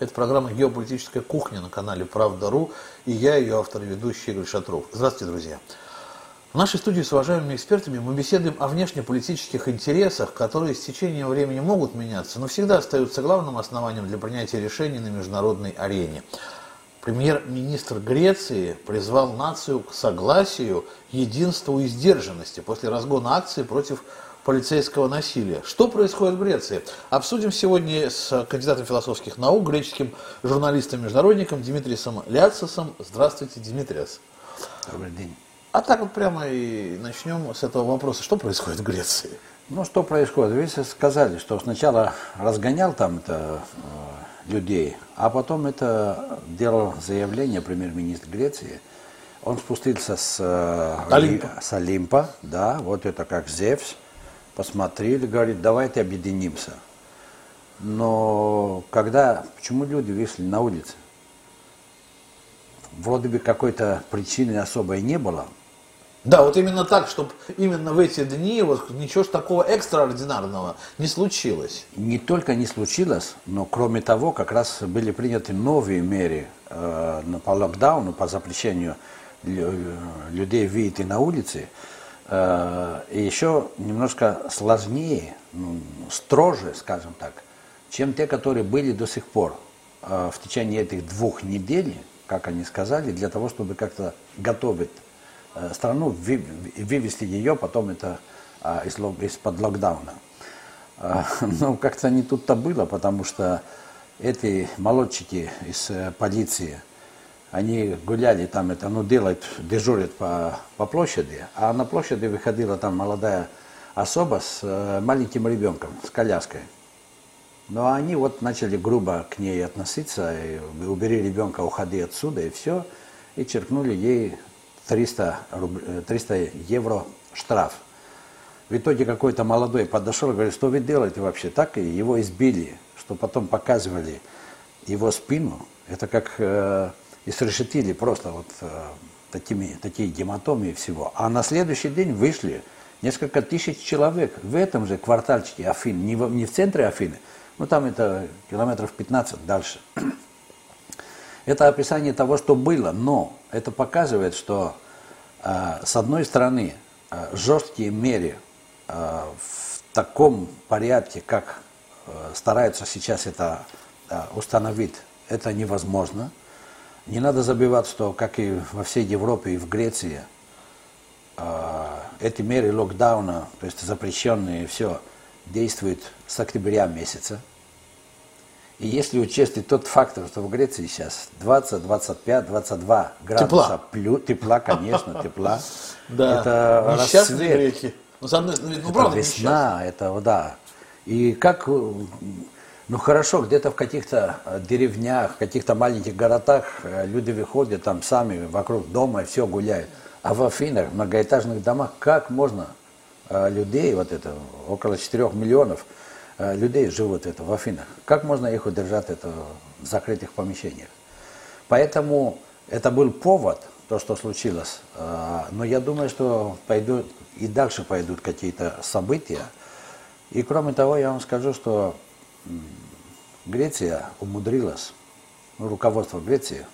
Это программа «Геополитическая кухня» на канале «Правда.ру» и я, ее автор и ведущий Игорь Шатров. Здравствуйте, друзья. В нашей студии с уважаемыми экспертами мы беседуем о внешнеполитических интересах, которые с течением времени могут меняться, но всегда остаются главным основанием для принятия решений на международной арене. Премьер-министр Греции призвал нацию к согласию, единству и сдержанности после разгона акции против полицейского насилия. Что происходит в Греции? Обсудим сегодня с кандидатом философских наук, греческим журналистом-международником Димитрисом Ляцисом. Здравствуйте, Димитриас. Добрый день. А так вот прямо и начнем с этого вопроса. Что происходит в Греции? Ну, что происходит? Вы сказали, что сначала разгонял там это э, людей, а потом это делал заявление премьер-министр Греции. Он спустился с, э, Олимпа. с Олимпа, да, вот это как Зевс, посмотрели, говорит, давайте объединимся. Но когда, почему люди вышли на улицы? Вроде бы какой-то причины особой не было, Да, вот именно так, чтобы именно в эти дни вот ничего ж такого экстраординарного не случилось. Не только не случилось, но кроме того, как раз были приняты новые меры э, по локдауну, по запрещению лю- людей выйти на улицы. Э, и еще немножко сложнее, ну, строже, скажем так, чем те, которые были до сих пор э, в течение этих двух недель, как они сказали, для того, чтобы как-то готовить э, страну, вы- вывести ее потом это из-под локдауна. А, Ну, как-то не тут-то было, потому что эти молодчики из полиции, они гуляли там, это, ну, делают, дежурят по, по площади, а на площади выходила там молодая особа с э, маленьким ребенком, с коляской. Но они вот начали грубо к ней относиться, и убери ребенка, уходи отсюда, и все, и черкнули ей 300, руб- э, 300 евро штраф. В итоге какой-то молодой подошел и говорит, что вы делаете вообще? Так и его избили, что потом показывали его спину. Это как э, изрешетили просто вот э, такими, такие гематомы и всего. А на следующий день вышли несколько тысяч человек в этом же квартальчике Афин, не в, не в центре Афины, ну там это километров 15 дальше. Это описание того, что было, но это показывает, что э, с одной стороны э, жесткие меры э, в таком порядке, как э, стараются сейчас это э, установить, это невозможно. Не надо забывать, что, как и во всей Европе и в Греции, э, эти меры локдауна, то есть запрещенные, все, действуют с октября месяца. И если учесть и тот фактор, что в Греции сейчас 20, 25, 22 градуса Тепла. плю- тепла, конечно, тепла. Да, Это несчастные греки. Ну, ну, правда, весна, это да. И как, ну хорошо, где-то в каких-то э, деревнях, в каких-то маленьких городах э, люди выходят там сами вокруг дома и все гуляют. А в Афинах, в многоэтажных домах, как можно э, людей, вот это, около 4 миллионов людей живут это в Афинах, как можно их удержать это в закрытых помещениях? Поэтому это был повод, то, что случилось. Но я думаю, что пойдут и дальше пойдут какие-то события. И кроме того, я вам скажу, что Греция умудрилась, ну, руководство Греции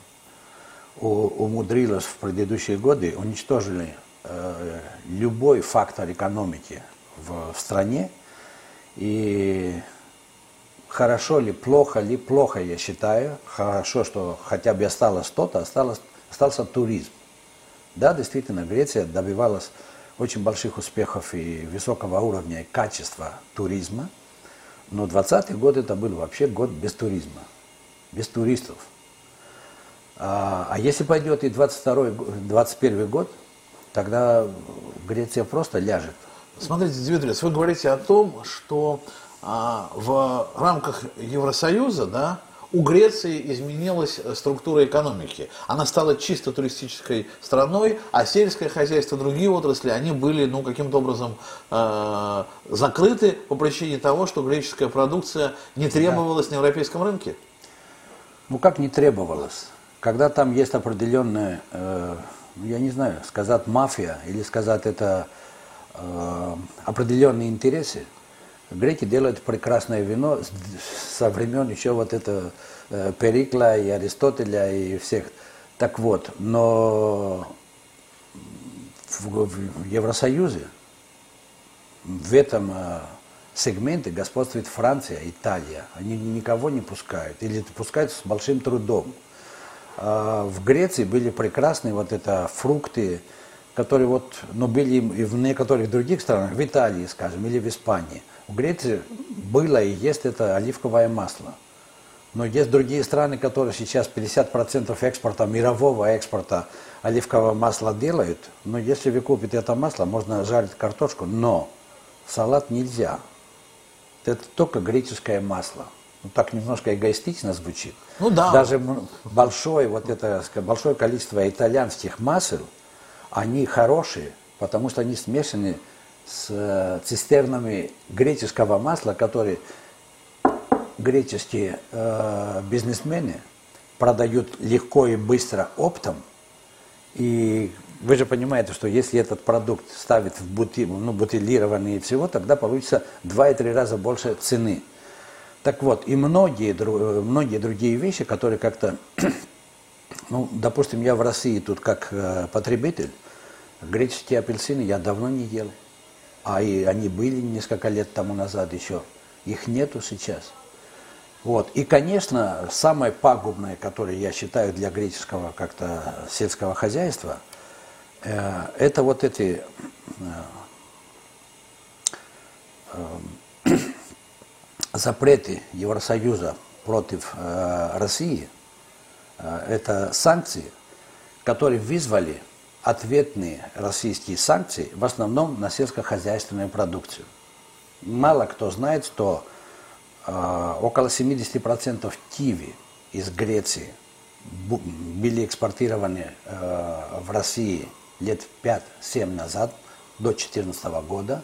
умудрилось в предыдущие годы уничтожили э, любой фактор экономики в, в стране. И хорошо ли, плохо ли, плохо я считаю. Хорошо, что хотя бы осталось что-то, осталось, остался туризм. Да, действительно, Греция добивалась очень больших успехов и высокого уровня и качества туризма. Но 20 год это был вообще год без туризма, без туристов. А, а если пойдет и 22 21 год, тогда Греция просто ляжет. Смотрите, Дмитриевич, вы говорите о том, что а, в рамках Евросоюза, да, у Греции изменилась э, структура экономики. Она стала чисто туристической страной, а сельское хозяйство, другие отрасли, они были ну, каким-то образом э, закрыты по причине того, что греческая продукция не требовалась на европейском рынке. Ну как не требовалось? Когда там есть определенная, э, ну, я не знаю, сказать мафия или сказать это э, определенные интересы, греки делают прекрасное вино со времен еще вот это э, Перикла и Аристотеля и всех. Так вот, но в, Евросоюзе в этом э, сегменте господствует Франция, Италия. Они никого не пускают или пускают с большим трудом. А в Греции были прекрасные вот это фрукты, которые вот, ну, были и в некоторых других странах, в Италии, скажем, или в Испании. В Греции было и есть это оливковое масло. Но есть другие страны, которые сейчас 50% экспорта, мирового экспорта оливкового масла делают. Но если вы купите это масло, можно жарить картошку, но салат нельзя. Это только греческое масло. Ну, так немножко эгоистично звучит. Ну да. Даже большое, вот это, большое количество итальянских масел, они хорошие, потому что они смешаны с э, цистернами греческого масла, которые греческие э, бизнесмены продают легко и быстро оптом. И вы же понимаете, что если этот продукт ставить в бутиль, ну, бутилированный и всего, тогда получится 2-3 раза больше цены. Так вот, и многие, многие другие вещи, которые как-то, ну, допустим, я в России тут как э, потребитель, греческие апельсины я давно не ел. А и они были несколько лет тому назад еще. Их нету сейчас. Вот. И, конечно, самое пагубное, которое я считаю для греческого как-то сельского хозяйства, э, это вот эти э, э, запреты Евросоюза против э, России, э, это санкции, которые вызвали ответные российские санкции в основном на сельскохозяйственную продукцию. Мало кто знает, что а, около 70% киви из Греции были экспортированы а, в России лет 5-7 назад, до 2014 года.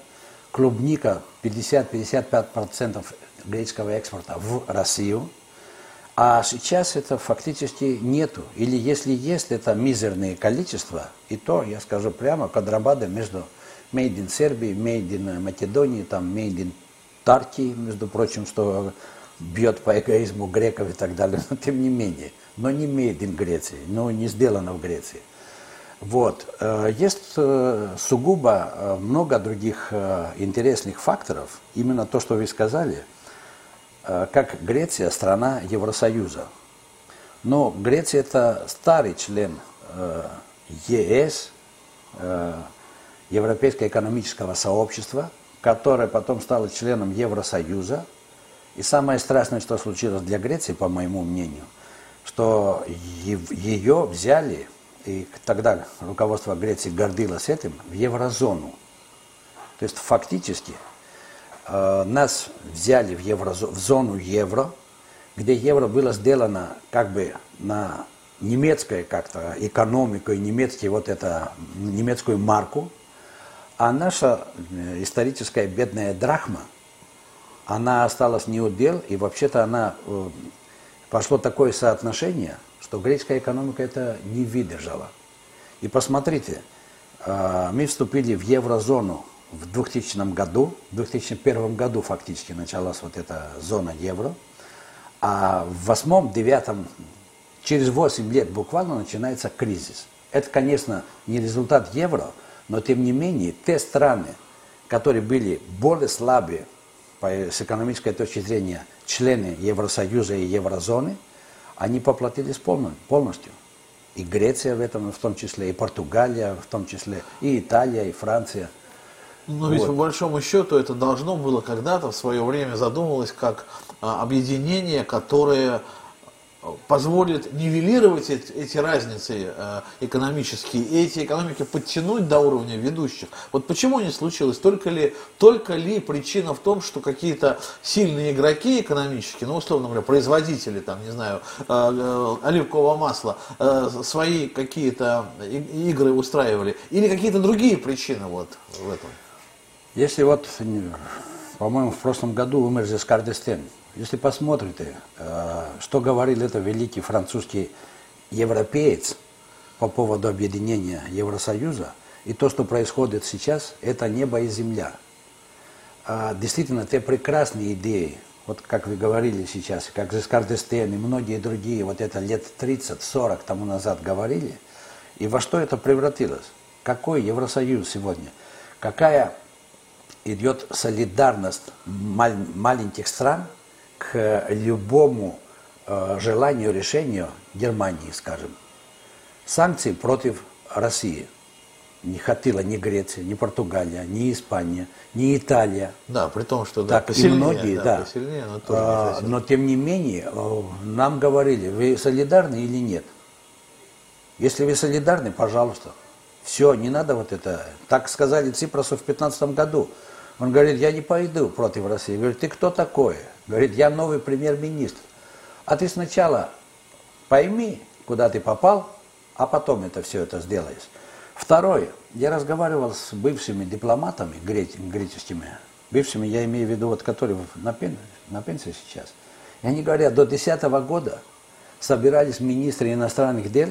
Клубника 50-55% греческого экспорта в Россию. А сейчас это фактически нету. Или если есть, это мизерные количества. И то, я скажу прямо, квадрабады между made in Сербии, made in Македонии, там made in Тарки, между прочим, что бьет по эгоизму греков и так далее, но тем не менее. Но не made in Греции, но не сделано в Греции. Вот. Э, есть э, сугубо э, много других интересных факторов. Именно то, что вы сказали, как Греция страна Евросоюза. Но Греция это старый член ЕС, Европейского экономического сообщества – которая потом стала членом Евросоюза. И самое страшное, что случилось для Греции, по моему мнению, что ее взяли, и тогда руководство Греции гордилось этим, в еврозону. То есть фактически э, нас взяли в, еврозо, в зону евро, где евро было сделано как бы на немецкое как-то экономику и немецкий вот это, немецкую марку, а наша э, историческая бедная драхма, она осталась не удел, и вообще-то она э, пошло такое соотношение, что греческая экономика это не выдержала. И посмотрите, э, мы вступили в еврозону в 2000 году, в 2001 году фактически началась вот эта зона евро, а в восьмом, девятом, через 8 лет буквально начинается кризис. Это, конечно, не результат евро, но тем не менее, те страны, которые были более слабые с экономической точки зрения, члены Евросоюза и Еврозоны, они поплатились полностью. И Греция в этом в том числе, и Португалия в том числе, и Италия, и Франция. Но вот. ведь по большому счету это должно было когда-то в свое время задумывалось как а, объединение, которое позволит нивелировать эти, эти разницы э, экономические, и эти экономики подтянуть до уровня ведущих. Вот почему не случилось? Только ли, только ли причина в том, что какие-то сильные игроки экономические, ну, условно говоря, производители, там, не знаю, э, э, оливкового масла, э, свои какие-то игры устраивали, или какие-то другие причины вот в этом? Если вот, по-моему, в прошлом году умер Жескар Дестен, если посмотрите, э, что говорил этот великий французский европеец по поводу объединения Евросоюза, и то, что происходит сейчас, это небо и земля. А действительно, те прекрасные идеи, вот как вы говорили сейчас, как Жескар Дестен и многие другие, вот это лет 30-40 тому назад говорили, и во что это превратилось? Какой Евросоюз сегодня? Какая идет солидарность мал- маленьких стран к любому э, желанию, решению Германии, скажем. Санкции против России – не хотела ни Греция, ни Португалия, ни Испания, ни Италия. Да, при том, что да, так посильнее, и многие, да. да. Посильнее, но, тоже а, но тем не менее, э, нам говорили, вы солидарны или нет? Если вы солидарны, пожалуйста. Все, не надо вот это. Так сказали Ципросу в 2015 году. Он говорит, я не пойду против России. Говорит, ты кто такой? Говорит, я новый премьер-министр. А ты сначала пойми, куда ты попал, а потом это все это сделаешь. Второе. Я разговаривал с бывшими дипломатами греческими, бывшими, я имею в виду, вот, которые на, пен, на пенсии сейчас. И они говорят, до 2010 года собирались министры иностранных дел,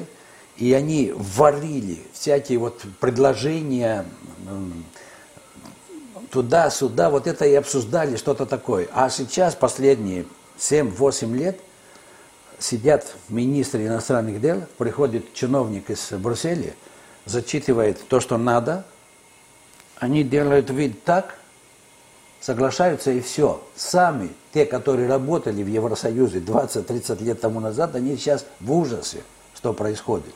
и они варили всякие вот предложения туда-сюда, вот это и обсуждали, что-то такое. А сейчас, последние 7-8 лет, сидят министры иностранных дел, приходит чиновник из Брюсселя, зачитывает то, что надо, они делают вид так, соглашаются и все. Сами, те, которые работали в Евросоюзе 20-30 лет тому назад, они сейчас в ужасе, что происходит.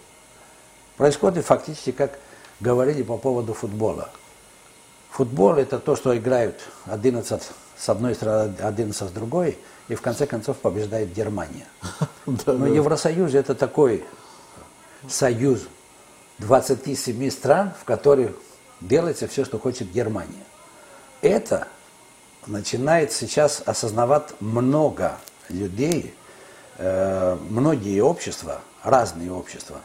Происходит фактически, как говорили по поводу футбола. Футбол это то, что играют 11 с одной стороны, 11 с другой, и в конце концов побеждает Германия. Но Евросоюз это такой союз 27 стран, в которых делается все, что хочет Германия. Это начинает сейчас осознавать много людей, э, многие общества, разные общества.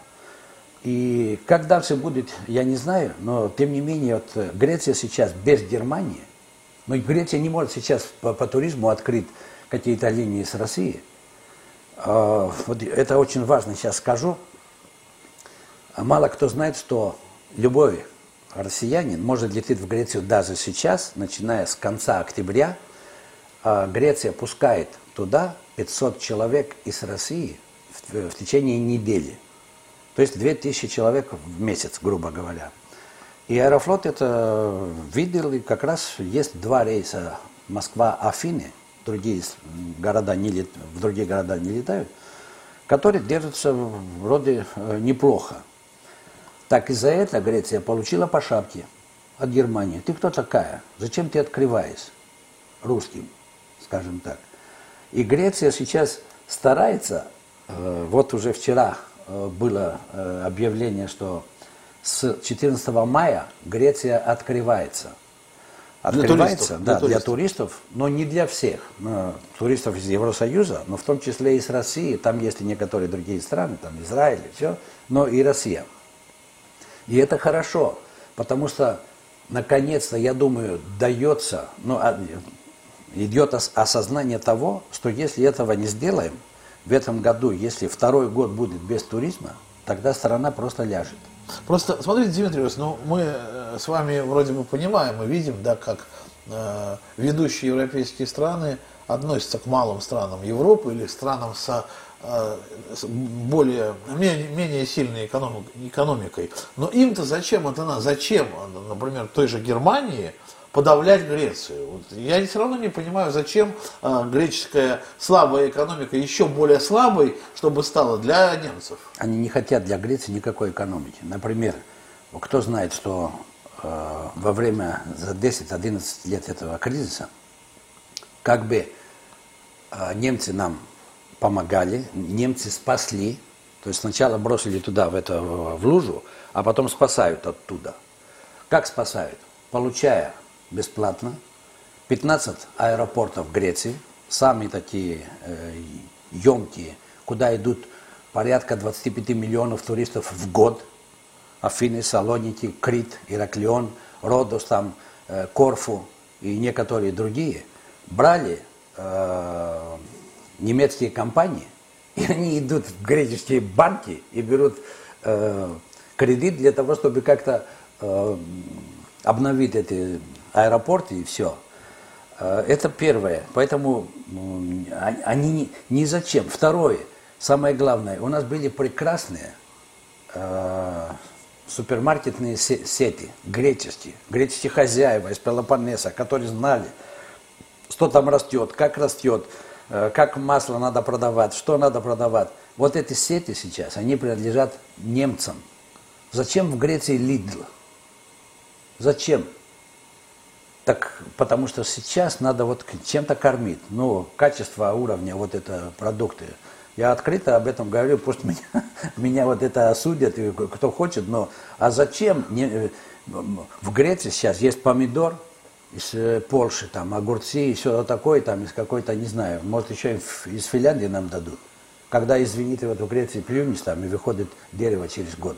И как дальше будет, я не знаю, но тем не менее, вот Греция сейчас без Германии, но Греция не может сейчас по, по туризму открыть какие-то линии с Россией. Э, вот это очень важно сейчас скажу. А мало кто знает, что любой россиянин может лететь в Грецию даже сейчас, начиная с конца октября. А Греция пускает туда 500 человек из России в, в течение недели. То есть 2000 человек в месяц, грубо говоря. И Аэрофлот это видел, и как раз есть два рейса Москва-Афины, другие города не лет, в другие города не летают, которые держатся вроде э, неплохо. Так из-за этого Греция получила по шапке от Германии. Ты кто такая? Зачем ты открываешь русским, скажем так? И Греция сейчас старается, э, вот уже вчера было э, объявление, что с 14 мая Греция открывается. Открывается, для туристов, да, для, для туристов, но не для всех. Туристов из Евросоюза, но в том числе и из России, там есть и некоторые другие страны, там Израиль, все, но и Россия. И это хорошо, потому что наконец-то, я думаю, дается, ну, а, идет осознание того, что если этого не сделаем, в этом году, если второй год будет без туризма, тогда страна просто ляжет. Просто, смотрите, Дмитрий ну, мы э, с вами вроде бы понимаем мы видим, да, как э, ведущие европейские страны относятся к малым странам Европы или странам со Э, более, менее, менее сильной экономик, экономикой. Но им-то зачем это надо? Зачем, например, той же Германии подавлять Грецию? Вот я все равно не понимаю, зачем э, греческая слабая экономика еще более слабой, чтобы стала для немцев. Они не хотят для Греции никакой экономики. Например, кто знает, что э, во время за 10-11 лет этого кризиса, как бы э, немцы нам помогали, немцы спасли, то есть сначала бросили туда, в, это, в лужу, а потом спасают оттуда. Как спасают? Получая бесплатно 15 аэропортов Греции, самые такие э, емкие, куда идут порядка 25 миллионов туристов в год. Афины, Салоники, Крит, Ираклион, Родос, там, э, Корфу и некоторые другие. Брали э, немецкие компании, и они идут в греческие банки и берут э, кредит для того, чтобы как-то э, обновить эти аэропорты и все. Э, это первое. Поэтому они ни зачем. Второе, самое главное, у нас были прекрасные э, супермаркетные сети, греческие, греческие хозяева из Пелопоннеса, которые знали, что там растет, как растет, э, как масло надо продавать, что надо продавать. Вот эти сети сейчас, они принадлежат немцам. Зачем в Греции Лидл? Зачем? Так, потому что сейчас надо вот чем-то кормить. Ну, качество уровня вот это продукты. Я открыто об этом говорю, пусть меня, меня вот это осудят, кто хочет, но а зачем? Не, э, в Греции сейчас есть помидор из э, Польши, там, огурцы и все такое, там, из какой-то, не знаю, может, еще из Финляндии нам дадут. Когда, извините, вот в Греции плюнешь там и выходит дерево через год.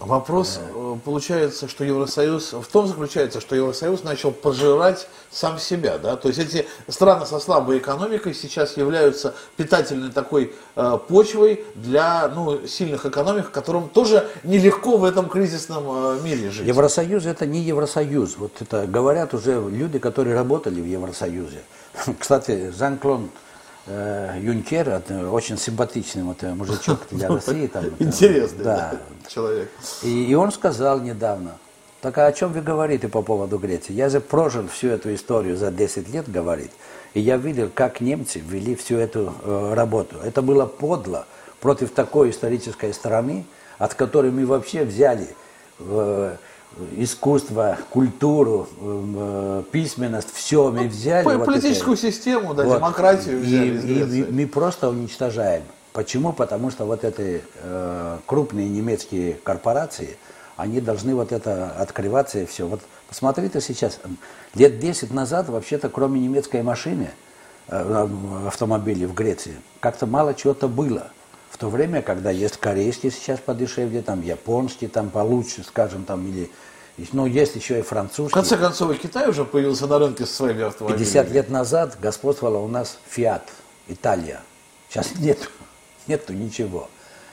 Вопрос э, получается, что Евросоюз в том заключается, что Евросоюз начал пожирать сам себя, да, то есть эти страны со слабой экономикой сейчас являются питательной такой э, почвой для ну, сильных экономик, которым тоже нелегко в этом кризисном э, мире жить. Евросоюз это не Евросоюз, вот это говорят уже люди, которые работали в Евросоюзе. Кстати, Жан-Клод э, Юнкер, это очень симпатичный вот, э, мужичок для России. Там, Интересный да, человек. И, и он сказал недавно, так а о чем вы говорите по поводу Греции? Я же прожил всю эту историю за 10 лет, говорит, и я видел, как немцы ввели всю эту э, работу. Это было подло против такой исторической страны, от которой мы вообще взяли э, искусство, культуру, э, письменность, все мы взяли. Ну, политическую вот систему, да, вот. демократию взяли. И, и, мы просто уничтожаем. Почему? Потому что вот эти э, крупные немецкие корпорации, они должны вот это открываться и все. Вот посмотрите сейчас, лет 10 назад вообще-то кроме немецкой машины, э, автомобилей в Греции, как-то мало чего-то было. В то время, когда есть корейские сейчас подешевле, там японские, там получше, скажем, там или ну, есть еще и французские. В конце концов, и Китай уже появился на рынке со своими автомобилями. 50 лет назад господствовала у нас Fiat, Италия. Сейчас нет, нету ничего.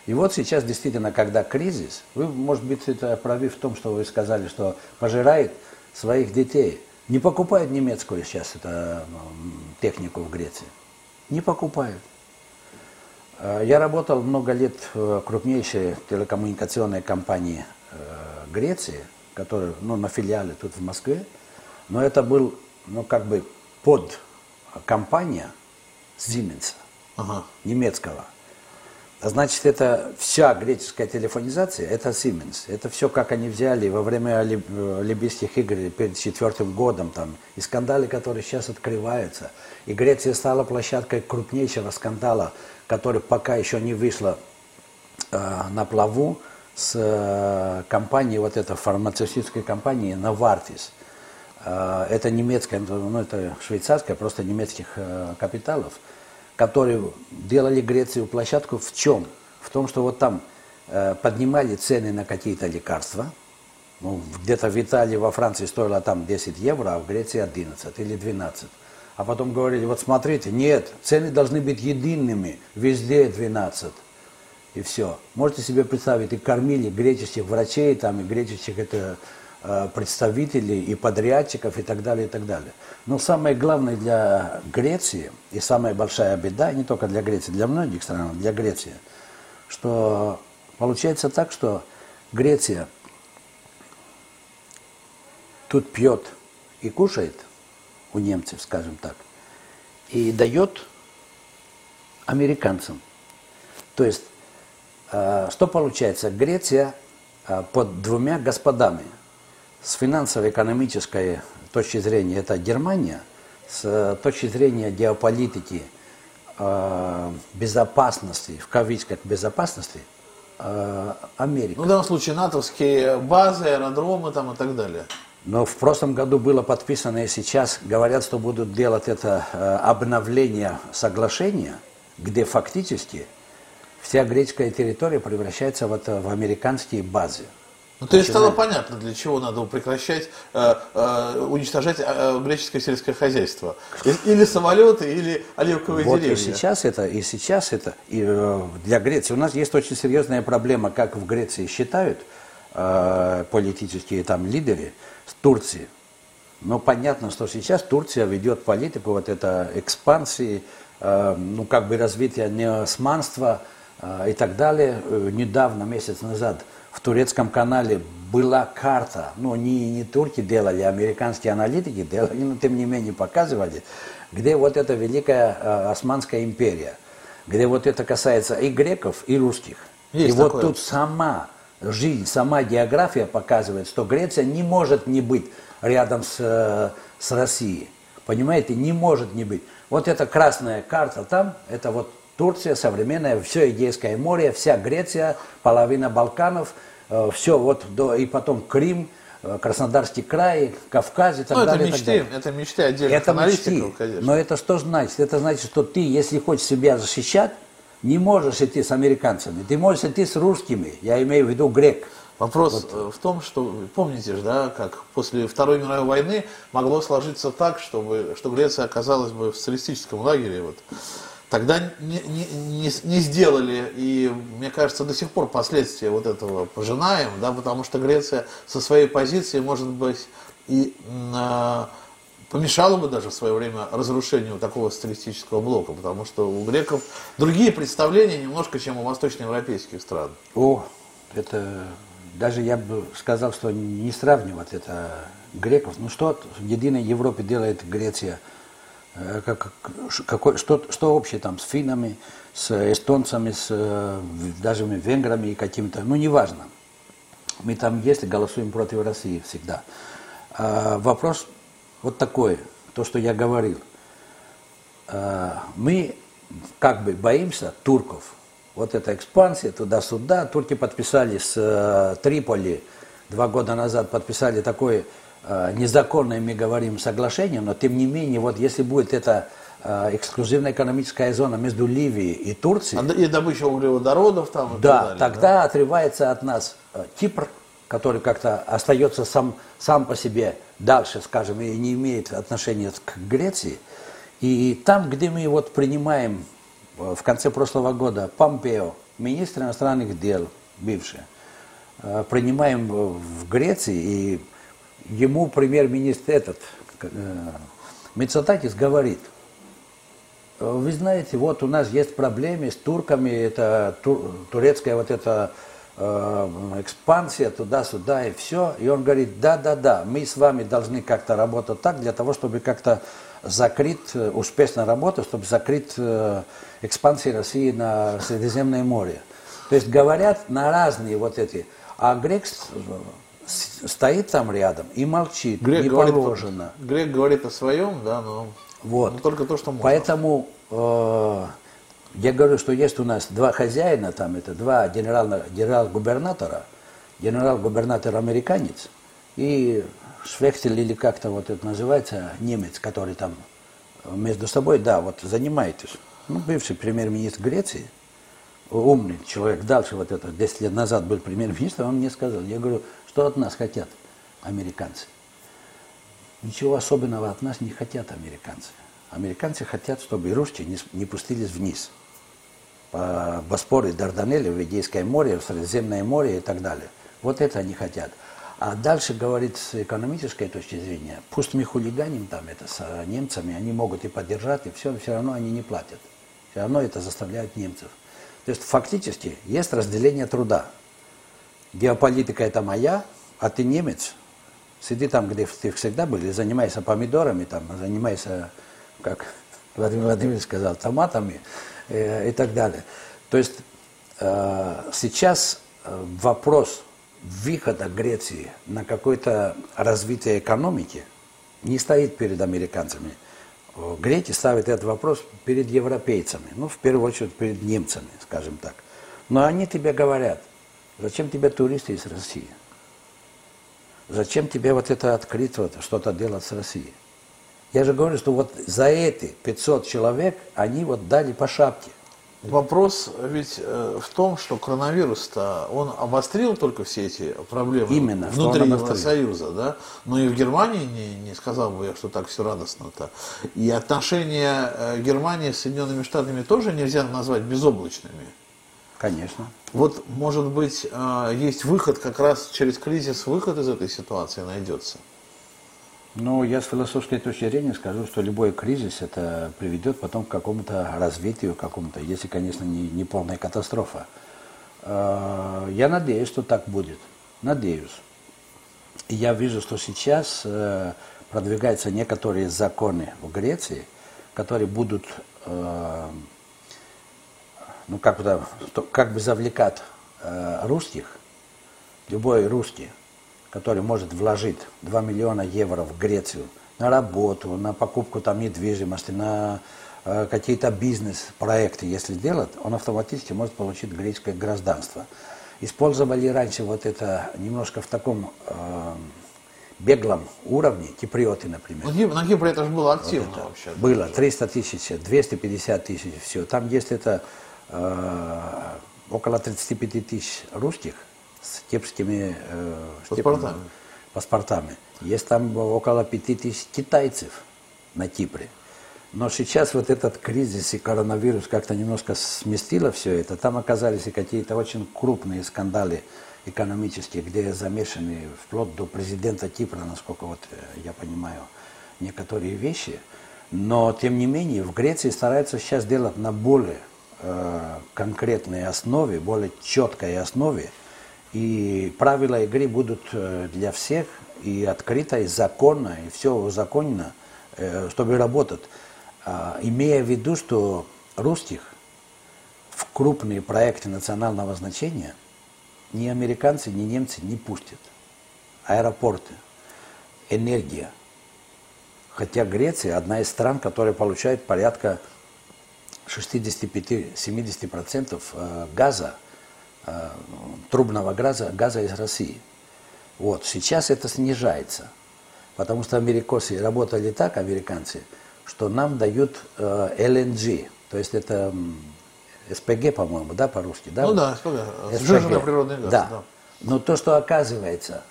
И вот сейчас действительно, когда кризис, вы, может быть, это правы в том, что вы сказали, что пожирает своих детей. Не покупают немецкую сейчас это, технику в Греции. Не покупают. Э, я работал много лет в крупнейшей телекоммуникационной компании э, Греции, которая ну, на филиале тут в Москве. Но это был, ну, как бы под компания Siemens, ага. немецкого. Значит, это вся греческая телефонизация, это Siemens. Это все, как они взяли во время Олимпийских игр перед четвертым годом, там, и скандалы, которые сейчас открываются. И Греция стала площадкой крупнейшего скандала который пока еще не вышла э, на плаву с э, компанией, вот этой фармацевтической компанией Novartis. Э, это немецкая, ну это швейцарская, просто немецких капиталов, которые делали Грецию площадку в чем? В том, что вот там поднимали цены на какие-то лекарства, ну, где-то в Италии, во Франции стоило там 10 евро, а в Греции 11 или 12 а потом говорили, вот смотрите, нет, цены должны быть едиными, везде 12. И все. Можете себе представить, и кормили греческих врачей, там, и греческих это, э, представителей, и подрядчиков, и так далее, и так далее. Но самое главное для Греции, и самая большая беда, не только для Греции, для многих стран, для Греции, что получается так, что Греция тут пьет и кушает, у немцев, скажем так, и дает американцам. То есть, э, что получается? Греция э, под двумя господами. С финансово-экономической точки зрения это Германия, с точки зрения геополитики, э, безопасности, в кавычках безопасности, Америка. Ну, в данном случае натовские базы, аэродромы там и так далее. Но в прошлом году было подписано, и сейчас говорят, что будут делать это э, обновление соглашения, где фактически вся греческая территория превращается вот в американские базы. Ну, то есть стало понятно, для чего надо прекращать э, э, уничтожать э, греческое сельское хозяйство. Или самолеты, или оливковые вот деревья. И сейчас это, и сейчас это, и э, для Греции. У нас есть очень серьезная проблема, как в Греции считают э, политические там лидеры – Турции. Но понятно, что сейчас Турция ведет политику вот это экспансии, э, ну как бы развития неосманства э, и так далее. Э, недавно, месяц назад, в турецком канале была карта, ну не, не турки делали, а американские аналитики делали, но тем не менее показывали, где вот эта великая э, Османская империя, где вот это касается и греков, и русских. Есть и вот такое. тут сама жизнь, сама география показывает, что Греция не может не быть рядом с, э, с Россией. Понимаете, не может не быть. Вот эта красная карта там, это вот Турция современная, все Эгейское море, вся Греция, половина Балканов, э, все вот до, и потом Крым, э, Краснодарский край, Кавказ и так Ну, это далее. так мечты, это мечты отдельных Это аналитиков, мечты. конечно. Но это что значит? Это значит, что ты, если хочешь себя защищать, не можешь идти с американцами. Ты можешь идти с русскими. Я имею в виду грек. Вопрос э, в том, что, помните же, да, как после Второй мировой войны могло сложиться так, чтобы, что Греция оказалась бы в социалистическом лагере. Вот. Тогда не, не, не, не сделали, и мне кажется, до сих пор последствия вот этого пожинаем, да, потому что Греция со своей позиции, может быть, и м, помешала бы даже в свое время разрушению такого социалистического блока, потому что у греков другие представления немножко, чем у восточноевропейских стран. О, это даже я бы сказал, что не сравнивать это греков. Ну что в единой Европе делает Греция? Э, Как, какой, что, что общее там с финнами, с эстонцами, с э, даже венграми и какими-то, ну неважно. Мы там есть и голосуем против России всегда. А вопрос вот такой, то, что я говорил. А, мы как бы боимся турков. Вот эта экспансия туда-сюда. Турки подписали с э, Триполи два года назад подписали такое э, незаконное, мы говорим, соглашение, но тем не менее, вот если будет эта э, эксклюзивная экономическая зона между Ливией и Турцией, А И добыча углеводородов там. да, далее, тогда отрывается от нас Кипр, который как-то остается сам, сам по себе дальше, скажем, и не имеет отношения к Греции. И там, где мы вот принимаем э, в конце прошлого года Помпео, министр иностранных дел бывший, э, принимаем в Греции, и ему премьер-министр этот, э, Мицотакис говорит, вы знаете, вот у нас есть проблемы с турками, это ту- турецкая вот эта экспансия туда-сюда и все. И он говорит, да-да-да, мы с вами должны как-то работать так, для того, чтобы как-то закрыть, э, успешно работать, чтобы закрыть э, экспансию России на Средиземное море. То есть говорят на разные вот эти. А грек стоит там рядом и молчит, Грек не говорит, положено. Грек говорит о своем, да, но Вот. но только то, что можно. Поэтому э, я говорю, что есть у нас два хозяина, там это два генерал-губернатора, генерал-губернатор американец и Швехтель или как-то вот это называется, немец, который там между собой, да, вот занимаетесь. Ну, бывший премьер-министр Греции, умный человек, дальше вот это, 10 лет назад был премьер-министром, он мне сказал, я говорю, что от нас хотят американцы? Ничего особенного от нас не хотят американцы. Американцы хотят, чтобы русские не, не пустились вниз. По Боспору Дарданелле, в Эгейское море, в Средиземное море и так далее. Вот это они хотят. А дальше, говорит, с экономической точки зрения, пусть мы хулиганим там это с э, немцами, они могут и поддержать, и все, все равно они не платят. Все равно это заставляет немцев. То есть фактически есть разделение труда. Геополитика это моя, а ты немец. Сиди там, где ты всегда был, занимайся помидорами, там, занимайся, как Владимир Владимирович сказал, томатами э, и так далее. То есть э, сейчас э, вопрос выхода Греции на какое-то развитие экономики не стоит перед американцами. Греки ставят этот вопрос перед европейцами, ну, в первую очередь, перед немцами, скажем так. Но они тебе говорят, зачем тебе туристы из России? Зачем тебе вот это открыть, вот, что-то делать с Россией? Я же говорю, что вот за эти 500 человек они вот дали по шапке. Вопрос ведь э, в том, что коронавирус-то, он обострил только все эти проблемы Именно, внутри. Евросоюза, да? Но и в Германии не, не сказал бы я, что так все радостно-то. И отношения э, Германии с Соединенными Штатами тоже нельзя назвать безоблачными. Конечно. Вот, может быть, э, есть выход как раз через кризис, выход из этой ситуации найдется. Ну, я с философской точки зрения скажу, что любой кризис это приведет потом к какому-то развитию, какому-то, если, конечно, не, не полная катастрофа. Э, я надеюсь, что так будет. Надеюсь. И я вижу, что сейчас э, продвигаются некоторые законы в Греции, которые будут, э, ну, как бы, как бы завлекать русских, любой русский, который может вложить 2 миллиона евро в Грецию на работу, на покупку там недвижимости, на э, какие-то бизнес-проекты, если делать, он автоматически может получить греческое гражданство. Использовали раньше вот это немножко в таком э, беглом уровне, киприоты, например. Ну, на Кипре это же было активно вот вообще. Было 300 тысяч, 250 тысяч, все. Там есть это э, около 35 тысяч русских, с кепскими э, паспортами. паспортами. Есть там около пяти тысяч китайцев на Кипре. Но сейчас вот этот кризис и коронавирус как-то немножко сместило все это. Там оказались и какие-то очень крупные скандалы экономические, где замешаны вплоть до президента Кипра, насколько вот э, я понимаю, некоторые вещи. Но, тем не менее, в Греции стараются сейчас делать на более э, конкретной основе, более четкой основе, и правила игры будут э, для всех и открыто, и законно, и все узаконено, э, чтобы работать. А, имея в виду, что русских в крупные проекты национального значения ни американцы, ни немцы не пустят. Аэропорты, энергия. Хотя Греция одна из стран, которая получает порядка 65-70% э, газа трубного газа, газа из России. Вот. Сейчас это снижается, потому что америкосы работали так, американцы, что нам дают э, LNG, то есть это СПГ, по-моему, да, по-русски, да? Ну да, СПГ, сжиженный природный газ. Да. да. Но то, что оказывается,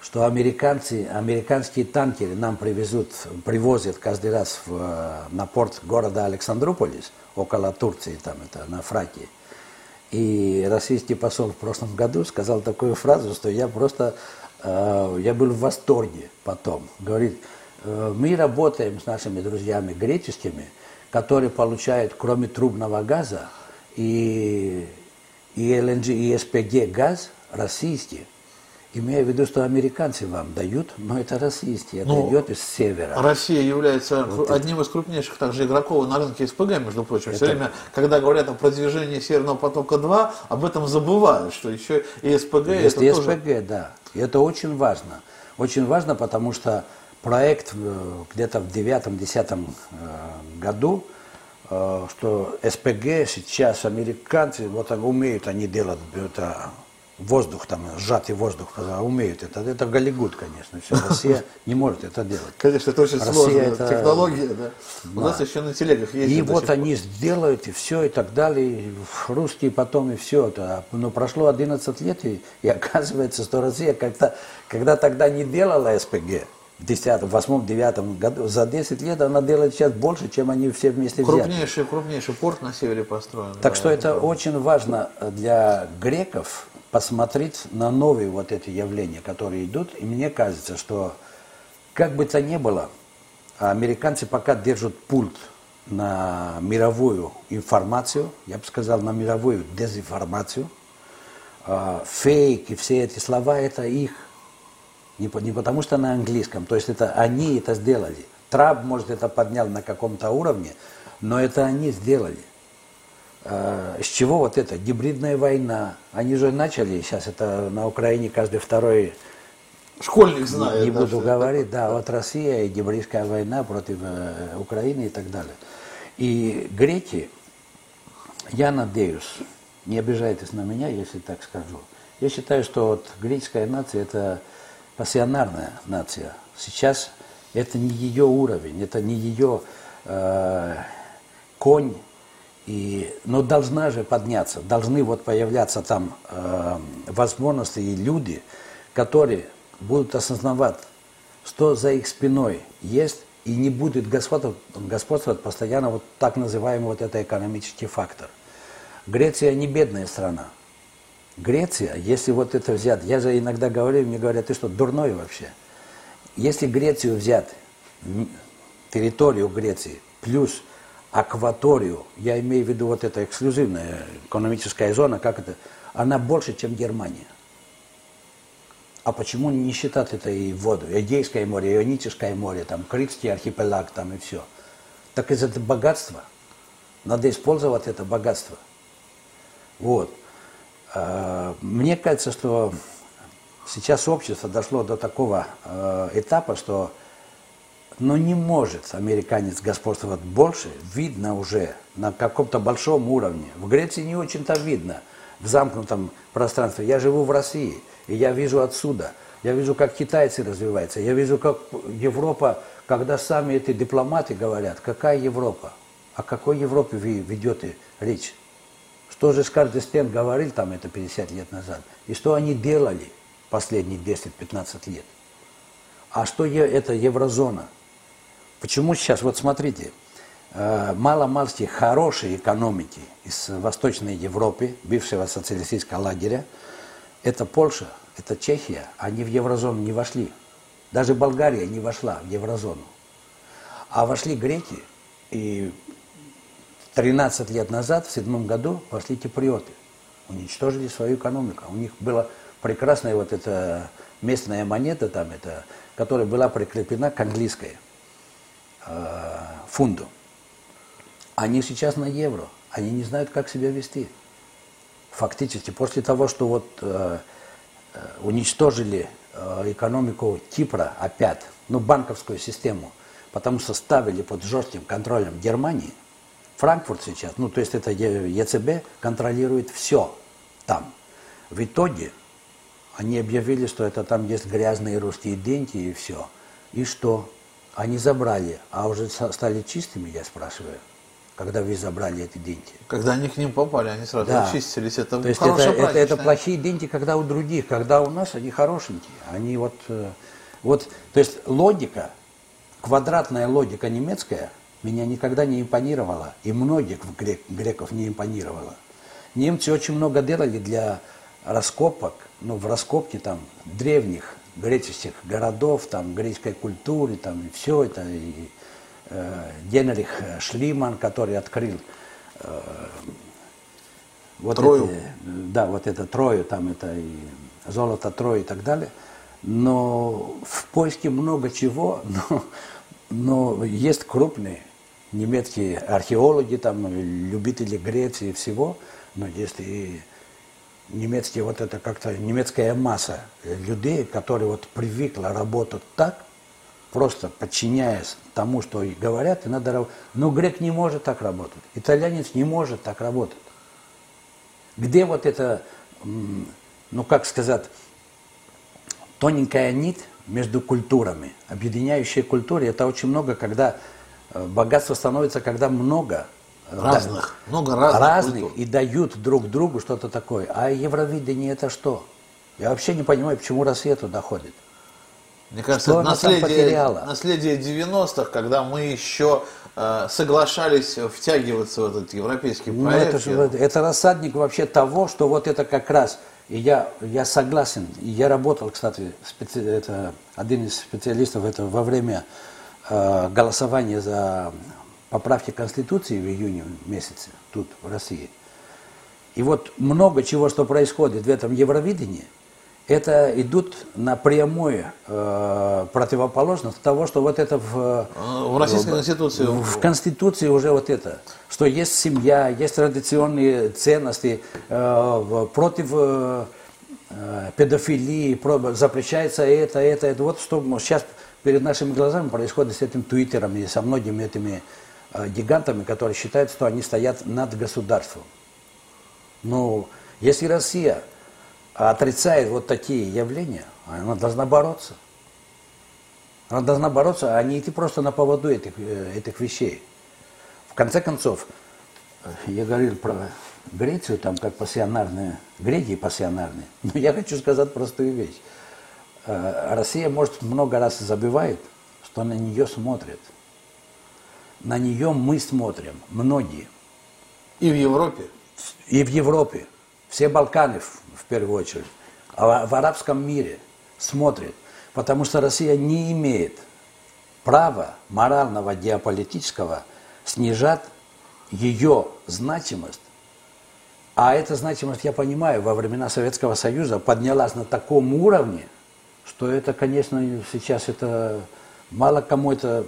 что американцы, американские танкеры нам привезут, привозят каждый раз в, э, на порт города Александрополис, около Турции, там это, на Фракии, и российский посол в прошлом году сказал такую фразу, что я просто, э, я был в восторге потом. Говорит, э, мы работаем с нашими друзьями греческими, которые получают, кроме трубного газа, и, и ЛНГ, и СПГ газ российский, Имея в виду, что американцы вам дают, но это российские, это ну, идет из севера. Россия является вот одним из крупнейших также игроков на рынке СПГ, между прочим. Это... Все время, когда говорят о продвижении Северного потока-2, об этом забывают, что еще и СПГ Есть это и тоже... СПГ, да. И это очень важно. Очень важно, потому что проект где-то в девятом-десятом э, году, э, что СПГ сейчас американцы, вот умеют они делать это воздух, там, сжатый воздух, умеют это. Это Голливуд, конечно. Все, Россия не может это делать. Конечно, это очень Россия сложная это... технология. Да? У нас еще на телегах есть. И вот они сделают, и все, и так далее. И русские потом, и все. Это. Но прошло 11 лет, и, и оказывается, что Россия, когда, когда тогда не делала СПГ, в 10, в 8, 9 году, за 10 лет она делает сейчас больше, чем они все вместе взяты. Крупнейший, крупнейший порт на севере построен. Так да, что это, это очень важно для греков, посмотреть на новые вот эти явления, которые идут. И мне кажется, что как бы то ни было, американцы пока держат пульт на мировую информацию, я бы сказал, на мировую дезинформацию. А, фейк и все эти слова, это их. Не, не потому что на английском, то есть это они это сделали. Трамп, может, это поднял на каком-то уровне, но это они сделали. Э, с чего вот это? Гибридная война. Они же начали, сейчас это на Украине каждый второй Школьник знает. Не, не да, буду говорить, да, вот Россия и гибридская война против э, Украины и так далее. И греки, я надеюсь, не обижайтесь на меня, если так скажу. Я считаю, что вот греческая нация это пассионарная нация. Сейчас это не ее уровень, это не ее э, конь, и, но должна же подняться, должны вот появляться там э, возможности и люди, которые будут осознавать, что за их спиной есть, и не будет господствовать, господствовать постоянно вот так называемый вот это экономический фактор. Греция не бедная страна. Греция, если вот это взять, я же иногда говорю, мне говорят, ты что, дурной вообще? если Грецию взять, территорию Греции, плюс акваторию, я имею в виду вот эта эксклюзивная экономическая зона, как это, она больше, чем Германия. А почему не считать это и воду? Эгейское море, Ионическое море, там, Критский архипелаг там и все. Так из это богатство. Надо использовать это богатство. Вот. А, мне кажется, что сейчас общество дошло до такого э, этапа, что но не может американец господствовать больше, видно уже на каком-то большом уровне. В Греции не очень-то видно, в замкнутом пространстве. Я живу в России, и я вижу отсюда. Я вижу, как китайцы развиваются. Я вижу, как Европа, когда сами эти дипломаты говорят, какая Европа? О какой Европе вы речь? Что же Скарлетт Стен говорил там это 50 лет назад? И что они делали последние 10-15 лет? А что это еврозона? Почему сейчас, вот смотрите, э, мало-мальски хорошие экономики из Восточной Европы, бывшего социалистического лагеря, это Польша, это Чехия, они в еврозону не вошли. Даже Болгария не вошла в еврозону. А вошли греки, и 13 лет назад, в седьмом году, пошли киприоты. Уничтожили свою экономику. У них была прекрасная вот эта местная монета там, это, которая была прикреплена к английской. Э, фунту. Они сейчас на евро. Они не знают, как себя вести. Фактически, после того, что вот э, э уничтожили э, экономику Кипра опять, ну, банковскую систему, потому что ставили под жестким контролем Германии, Франкфурт сейчас, ну, то есть это ЕЦБ контролирует все там. В итоге они объявили, что это там есть грязные русские деньги и все. И что? Они забрали, а уже стали чистыми, я спрашиваю, когда вы забрали эти деньги. Когда они к ним попали, они сразу да. очистились. Это То есть это, это, это плохие деньги, когда у других, когда у нас они хорошенькие. Они вот, э, вот, то есть логика, квадратная логика немецкая меня никогда не импонировала, и многих грек, греков не импонировала. Немцы очень много делали для раскопок, ну, в раскопке там древних греческих городов, там, греческой культуры, там, и все это. И, э, Генрих Шлиман, который открыл э, вот Трою. Эти, да, вот это Трою, там это и золото Трои и так далее. Но в поиске много чего, но, но есть крупные немецкие археологи, там, любители Греции и всего, но есть и немецкий вот это как-то немецкая масса людей, которые вот привыкла работать так, просто подчиняясь тому, что говорят, и надо Но грек не может так работать, итальянец не может так работать. Где вот это, ну как сказать, тоненькая нить между культурами, объединяющая культуры, это очень много, когда э, богатство становится, когда много Разных, да, много разных. Разных культур. и дают друг другу что-то такое. А Евровидение это что? Я вообще не понимаю, почему Россия туда ходит. Мне кажется, что это наследие, наследие 90-х, когда мы еще э, соглашались втягиваться в этот европейский ну, проект. это, же, это рассадник вообще того, что вот это как раз, и я, я согласен, и я работал, кстати, специ, это один из специалистов это во время э, голосования за поправки Конституции в июне месяце тут, в России. И вот много чего, что происходит в этом Евровидении, это идут на прямую э, противоположность того, что вот это в, а, в Российской в, Конституции. В, в Конституции уже вот это, что есть семья, есть традиционные ценности, э, против э, э педофилии, запрещается это, это, это. Вот что сейчас перед нашими глазами происходит с этим Твиттером и со многими этими гигантами, которые считают, что они стоят над государством. Но если Россия отрицает вот такие явления, она должна бороться. Она должна бороться, а не идти просто на поводу этих, э, этих вещей. В конце концов, я говорил про Грецию, там как пассионарные, греки пассионарные. Но я хочу сказать простую вещь. Э, Россия, может, много раз забывает, что на нее смотрят – на нее мы смотрим, многие. И в Европе? И в Европе. Все Балканы в, первую очередь. А в, в арабском мире смотрят. Потому что Россия не имеет права морального, геополитического снижать ее значимость. А эта значимость, я понимаю, во времена Советского Союза поднялась на таком уровне, что это, конечно, сейчас это мало кому это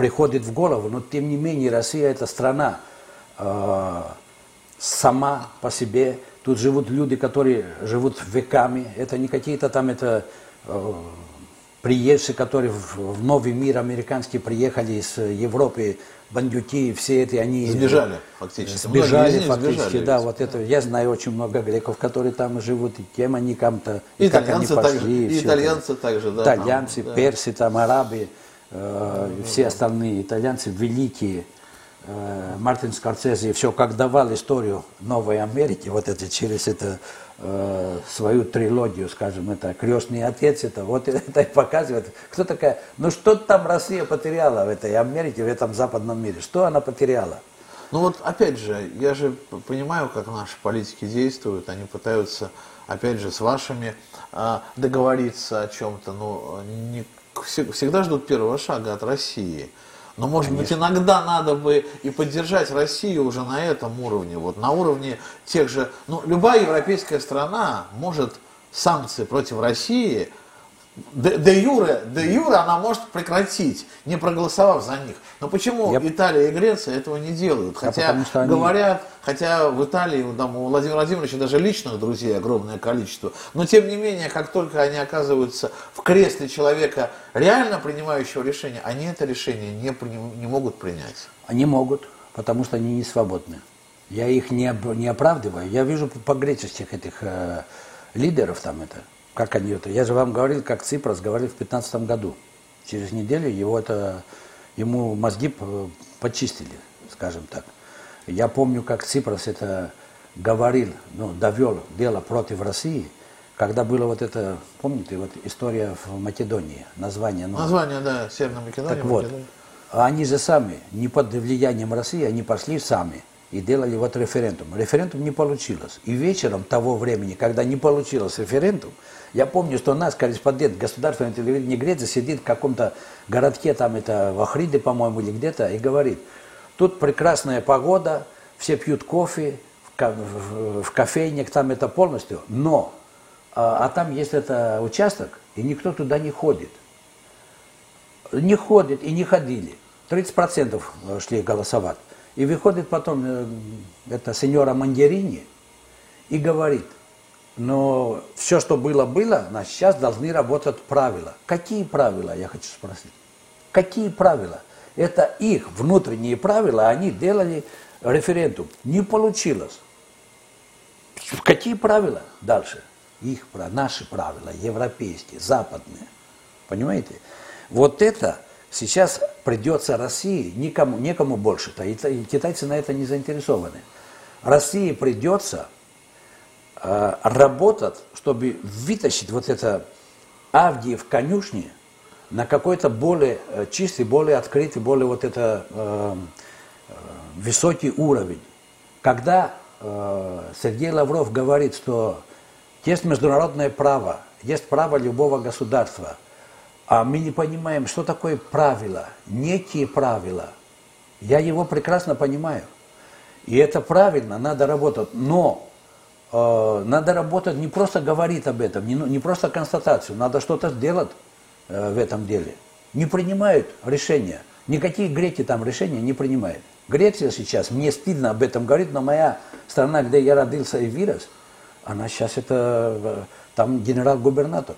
приходит в голову, но тем не менее Россия это страна э, сама по себе. Тут живут люди, которые живут веками. Это не какие-то там это э, приезжие, которые в, в новый мир американский приехали из Европы, бандюки, все эти, они... Сбежали, фактически. Сбежали, фактически, сбежали, да, вот это. Я знаю очень много греков, которые там живут, и кем они там-то, и, и как они пошли. Также, и, и итальянцы это. также, да. Итальянцы, там, персы, там, арабы, все да. остальные итальянцы великие. Э, Мартин Скорсезе все как давал историю Новой Америки, вот это через это э, свою трилогию, скажем, это «Крестный отец», это вот это показывает, кто такая, ну что там Россия потеряла в этой Америке, в этом западном мире, что она потеряла? Ну вот опять же, я же понимаю, как наши политики действуют, они пытаются, опять же, с вашими э, договориться о чем-то, но не, всегда ждут первого шага от России. Но, может Конечно. быть, иногда надо бы и поддержать Россию уже на этом уровне, вот на уровне тех же, ну, любая европейская страна может санкции против России де юре, де юре она может прекратить, не проголосовав за них. Но почему Я... Италия и Греция этого не делают? Хотя а что они... говорят, хотя в Италии там, у Владимира Владимировича даже личных друзей огромное количество. Но тем не менее, как только они оказываются в кресле человека, реально принимающего решение, они это решение не, не могут принять. Они могут, потому что они не свободны. Я их не, не оправдываю. Я вижу по греческих этих э, лидеров там это как они это. Я же вам говорил, как Ципрос говорил в 15 году. Через неделю его это, ему мозги почистили, скажем так. Я помню, как Ципрос это говорил, ну, довел дело против России, когда было вот это, помните, вот история в Македонии, название. Ну, название, да, Северная Македония. Так вот, Македония. они же сами, не под влиянием России, они пошли сами и делали вот референдум. Референдум не получилось. И вечером того времени, когда не получилось референдум, я помню, что у нас корреспондент государственного телевидения Греции сидит в каком-то городке, там это в Ахриде, по-моему, или где-то, и говорит, тут прекрасная погода, все пьют кофе, в, в кофейнях там это полностью, но, а, а там есть это участок, и никто туда не ходит. Не ходит и не ходили. 30% шли голосовать. И выходит потом э, эта сеньора Мандерини и говорит – но все, что было, было, значит, сейчас должны работать правила. Какие правила, я хочу спросить? Какие правила? Это их внутренние правила, они делали референдум. Не получилось. Какие правила дальше? Их наши правила, европейские, западные. Понимаете? Вот это сейчас придется России, никому, некому больше-то, и китайцы на это не заинтересованы. России придется Э, работать, чтобы вытащить вот это Авдиев конюшни на какой-то более э, чистый, более открытый, более вот это э, э, высокий уровень. Когда э, Сергей Лавров говорит, что есть международное право, есть право любого государства, а мы не понимаем, что такое правила, некие правила. Я его прекрасно понимаю. И это правильно, надо работать. Но Э, надо работать, не просто говорить об этом, не, не просто констатацию, надо что-то сделать э, в этом деле. Не принимают решения. Никакие греки там решения не принимают. Греция сейчас, мне стыдно об этом говорить, но моя страна, где я родился и вырос, она сейчас это, э, там генерал-губернатор.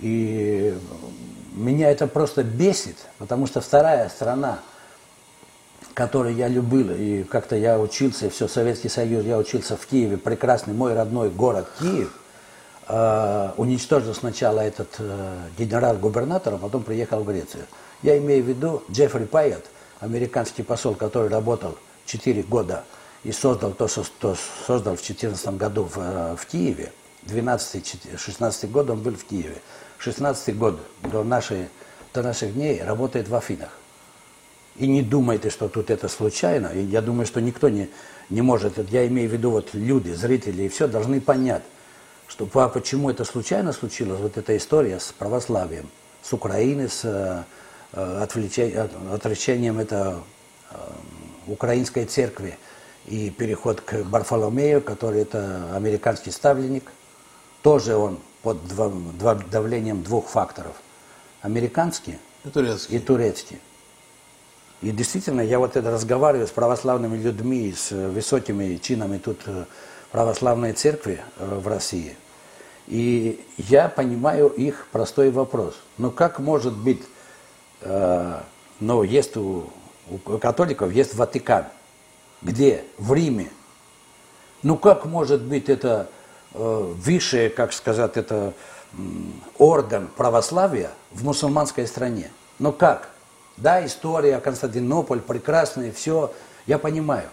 И меня это просто бесит, потому что вторая страна, который я любил, и как-то я учился, все, Советский Союз, я учился в Киеве, прекрасный мой родной город Киев, э, уничтожил сначала этот э, генерал-губернатор, а потом приехал в Грецию. Я имею в виду Джеффри Пайет, американский посол, который работал 4 года и создал то, что создал в 2014 году в, э, в Киеве. 12-16 год он был в Киеве. 16 год до, нашей, до наших дней работает в Афинах. И не думайте, что тут это случайно. И я думаю, что никто не, не может, я имею в виду вот люди, зрители и все, должны понять, что почему это случайно случилось, вот эта история с православием, с Украины, с э, отречением это э, украинской церкви и переход к Барфоломею, который это американский ставленник, тоже он под давлением двух факторов. Американский и турецкий. И турецкий. И действительно, я вот это разговариваю с православными людьми, с высокими чинами тут э, православной церкви э, в России. И я понимаю их простой вопрос. Ну как может быть, э, ну есть у, у католиков, есть Ватикан. Где? В Риме. Ну как может быть это э, высшее, как сказать, это э, орган православия в мусульманской стране? Ну как? Да, история, Константинополь, прекрасная, все, я понимаю.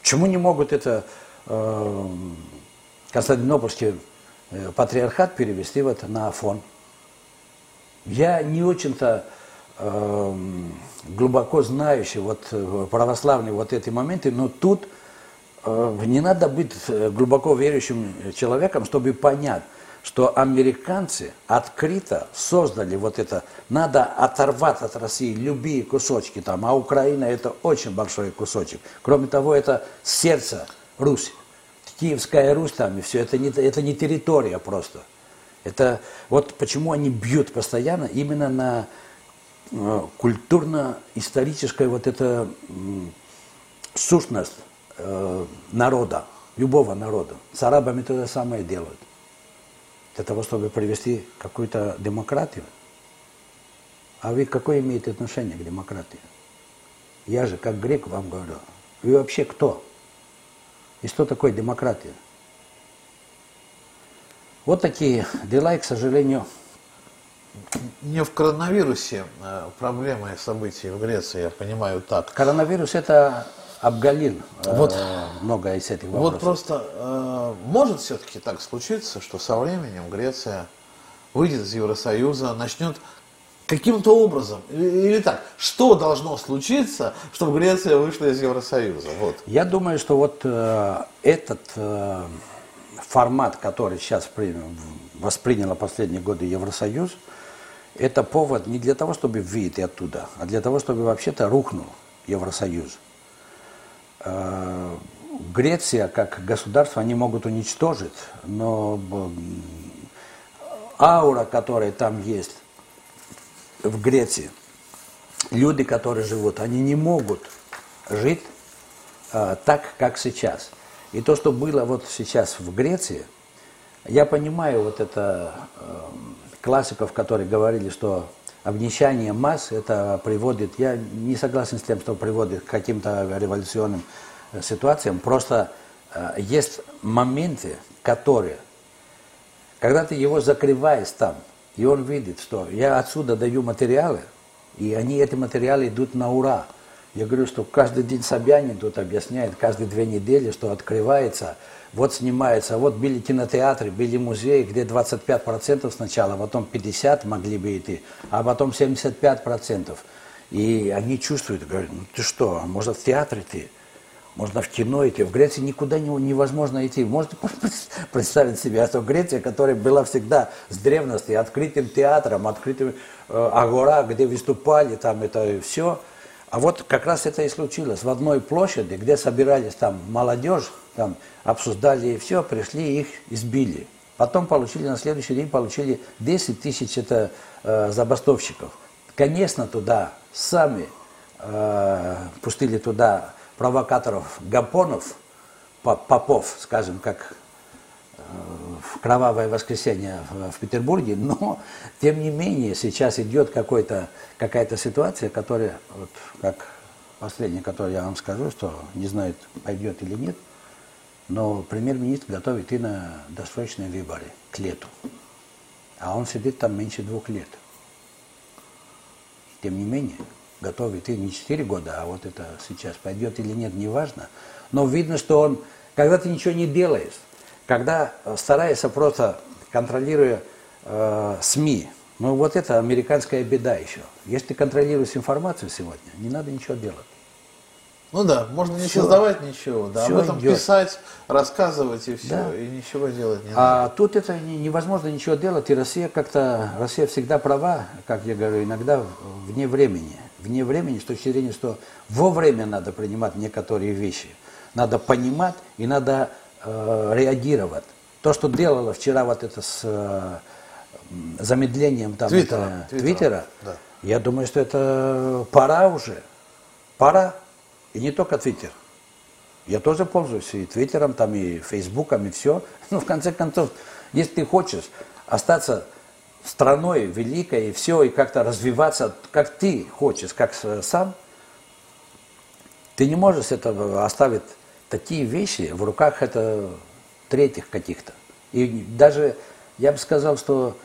Почему не могут это э, Константинопольский патриархат перевести вот на Афон? Я не очень-то э, глубоко знающий вот э, православные вот эти моменты, но тут э, не надо быть э, глубоко верующим человеком, чтобы понять, что американцы открыто создали вот это, надо оторвать от России любые кусочки там, а Украина это очень большой кусочек. Кроме того, это сердце Руси. Киевская Русь там и все, это не, это не территория просто. Это вот почему они бьют постоянно именно на э, культурно-историческое вот это э, сущность э, народа, любого народа. С арабами то же самое делают для того, чтобы привести какую-то демократию. А вы какое имеете отношение к демократии? Я же, как грек, вам говорю, вы вообще кто? И что такое демократия? Вот такие дела, и, к сожалению... Не в коронавирусе а проблемы и события в Греции, я понимаю так. Коронавирус – это обгалил э, вот, э, много из этих вопросов. Вот просто э, может все-таки так случиться, что со временем Греция выйдет из Евросоюза, начнет каким-то образом, или, так, что должно случиться, чтобы Греция вышла из Евросоюза? Вот. Я думаю, что вот э, этот э, формат, который сейчас при, воспринял последние годы Евросоюз, это повод не для того, чтобы выйти оттуда, а для того, чтобы вообще-то рухнул Евросоюз. Э, Греция как государство они могут уничтожить, но аура, которая там есть в Греции, люди, которые живут, они не могут жить а, так, как сейчас. И то, что было вот сейчас в Греции, я понимаю вот это э, классиков, которые говорили, что обнищание масс это приводит, я не согласен с тем, что приводит к каким-то революционным э, ситуациям, просто э, есть моменты, которые, когда ты его закрываешь там, и он видит, что я отсюда даю материалы, и они, эти материалы идут на ура. Я говорю, что каждый день Собянин тут объясняет, каждые две недели, что открывается – вот снимается, вот были кинотеатры, были музеи, где 25% сначала, потом 50% могли бы идти, а потом 75%. И они чувствуют, говорят, ну ты что, а может в театр идти? Можно в кино идти. В Греции никуда невозможно идти. Можете представить себе, а то Греция, которая была всегда с древности открытым театром, открытым э, агора, где выступали, там это все. А вот как раз это и случилось. В одной площади, где собирались там молодежь, там обсуждали и все, пришли, их избили. Потом получили, на следующий день получили 10 тысяч это, э, забастовщиков. Конечно, туда сами э, пустили туда провокаторов Гапонов, попов, скажем, как э, в кровавое воскресенье в, Петербурге, но тем не менее сейчас идет какая-то ситуация, которая, вот, как последняя, которую я вам скажу, что не знаю, пойдет или нет, но премьер-министр готов идти на досрочные выборы к лету. А он сидит там меньше двух лет. Тем не менее, готов идти не 4 года, а вот это сейчас пойдет или нет, неважно. Но видно, что он, когда ты ничего не делаешь, когда стараешься просто, контролируя э, СМИ, ну вот это американская беда еще. Если ты контролируешь информацию сегодня, не надо ничего делать. Ну да, можно не Всё. создавать ничего, да, Всё об этом идёт. писать, рассказывать и все, Да. и ничего делать не надо. А тут это не- невозможно ничего делать, и Россия как-то, Россия всегда права, как я говорю, иногда вне времени. Вне времени с точки зрения, что вовремя надо принимать некоторые вещи. Надо понимать и надо э, реагировать. То, что делала вчера вот это с э, замедлением там, Твиттера, это- Твиттера, Твиттера, да. я думаю, что это пора уже. Пора. И не только Твиттер. Я тоже пользуюсь и Твиттером, там, и Фейсбуком, и все. Но в конце концов, если ты хочешь остаться страной великой и все, и как-то развиваться, как ты хочешь, как сам, ты не можешь это оставить такие вещи в руках это третьих каких-то. И даже я бы сказал, что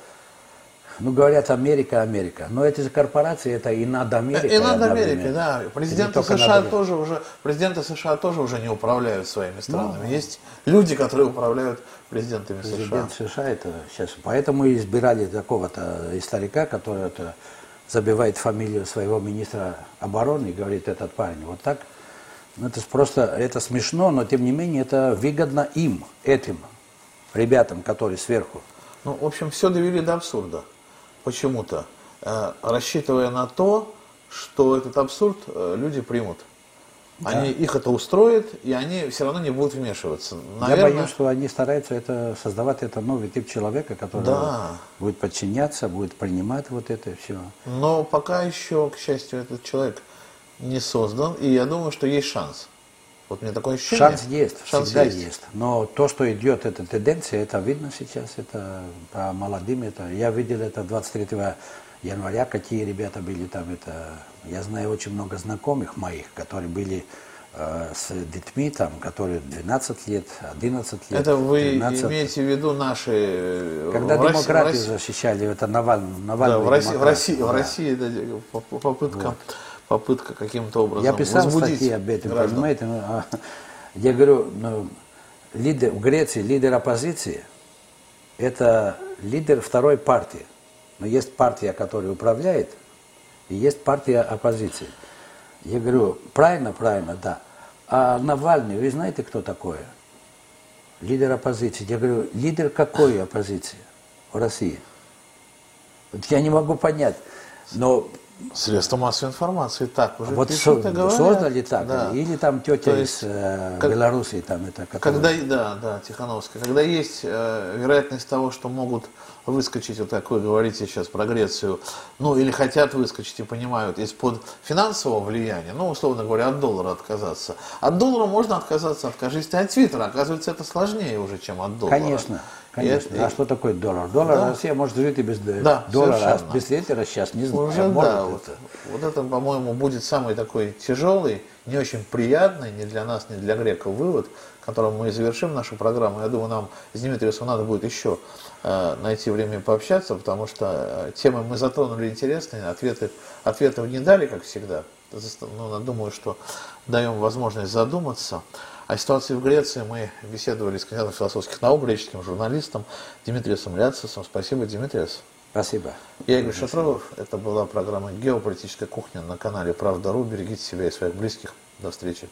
ну, говорят, Америка, Америка. Но эти же корпорации, это и над Америкой. И над. Америкой, да. И Президенты США тоже уже, президенты США тоже уже не управляют своими странами. Ну, Есть люди, которые управляют президентами США. Президент США это сейчас. Поэтому и избирали такого-то историка, который это забивает фамилию своего министра обороны и говорит, этот парень, вот так. Ну, это просто, это смешно, но тем не менее это выгодно им, этим ребятам, которые сверху. Ну, в общем, все довели до абсурда. Почему-то. Э, рассчитывая на то, что этот абсурд э, люди примут. Они, их это устроит, и они все равно не будут вмешиваться. Я боюсь, что они стараются это, создавать это новый тип человека, который Да. будет подчиняться, будет принимать вот это все. Но пока еще, к счастью, этот человек не создан, и я думаю, что есть шанс. Вот мне такое ощущение. Шанс есть, Шанс всегда есть. Но то, что идет, эта тенденция, это видно сейчас, это по молодым, это я видел это 23 января, какие ребята были там, это я знаю очень много знакомых моих, которые были э, с детьми, там, которые 12 лет, 11 лет, Это вы 13. имеете в виду наши... э, Когда в в демократию России- защищали, это Навальный, Да, Навальный в России, в России, в да. России это поп- попытка, попытка каким-то образом Я писал возбудить статьи об этом, граждан. понимаете? ну, я говорю, ну, лидер, в Греции лидер оппозиции – это лидер второй партии. Но есть партия, которая управляет, и есть партия оппозиции. Я говорю, правильно, правильно, да. А Навальный, вы знаете, кто такой? Лидер оппозиции. Я говорю, лидер какой оппозиции в России? Вот я не могу понять. Но Средства массовой информации так уже вот пишут со- и говорят. создали так, Да. или там тетя То из есть, э, как- Белоруссии, там это, которая- Когда, да, да, Тихановская, когда есть э, вероятность того, что могут выскочить, вот как вы говорите сейчас про Грецию, ну или хотят выскочить и понимают, из-под финансового влияния, ну, условно говоря, от доллара отказаться. От доллара можно отказаться, откажись ты от Твиттера. Оказывается, это сложнее уже, чем от доллара. Конечно, конечно. это- а что такое доллар? Доллар Да. Россия может жить и без Да, доллара, совершенно. без Твиттера сейчас не знаю. Уже может да, вот, это. вот это, по-моему, будет самый такой тяжелый, не очень приятный ни для нас, ни для греков вывод, которым мы и завершим нашу программу. Я думаю, нам с Дмитрием надо будет еще э, найти время пообщаться, потому что э, темы мы затронули интересные, ответы, ответов не дали, как всегда. Ну, думаю, что даем возможность задуматься. О ситуации в Греции мы беседовали с кандидатом философских наук, греческим журналистом Дмитрием Ляцисом. Спасибо, Дмитриевс. Спасибо. Я Игорь Шатров. Это была программа «Геополитическая кухня» на канале «Правда.ру». Берегите себя и своих близких. До встречи.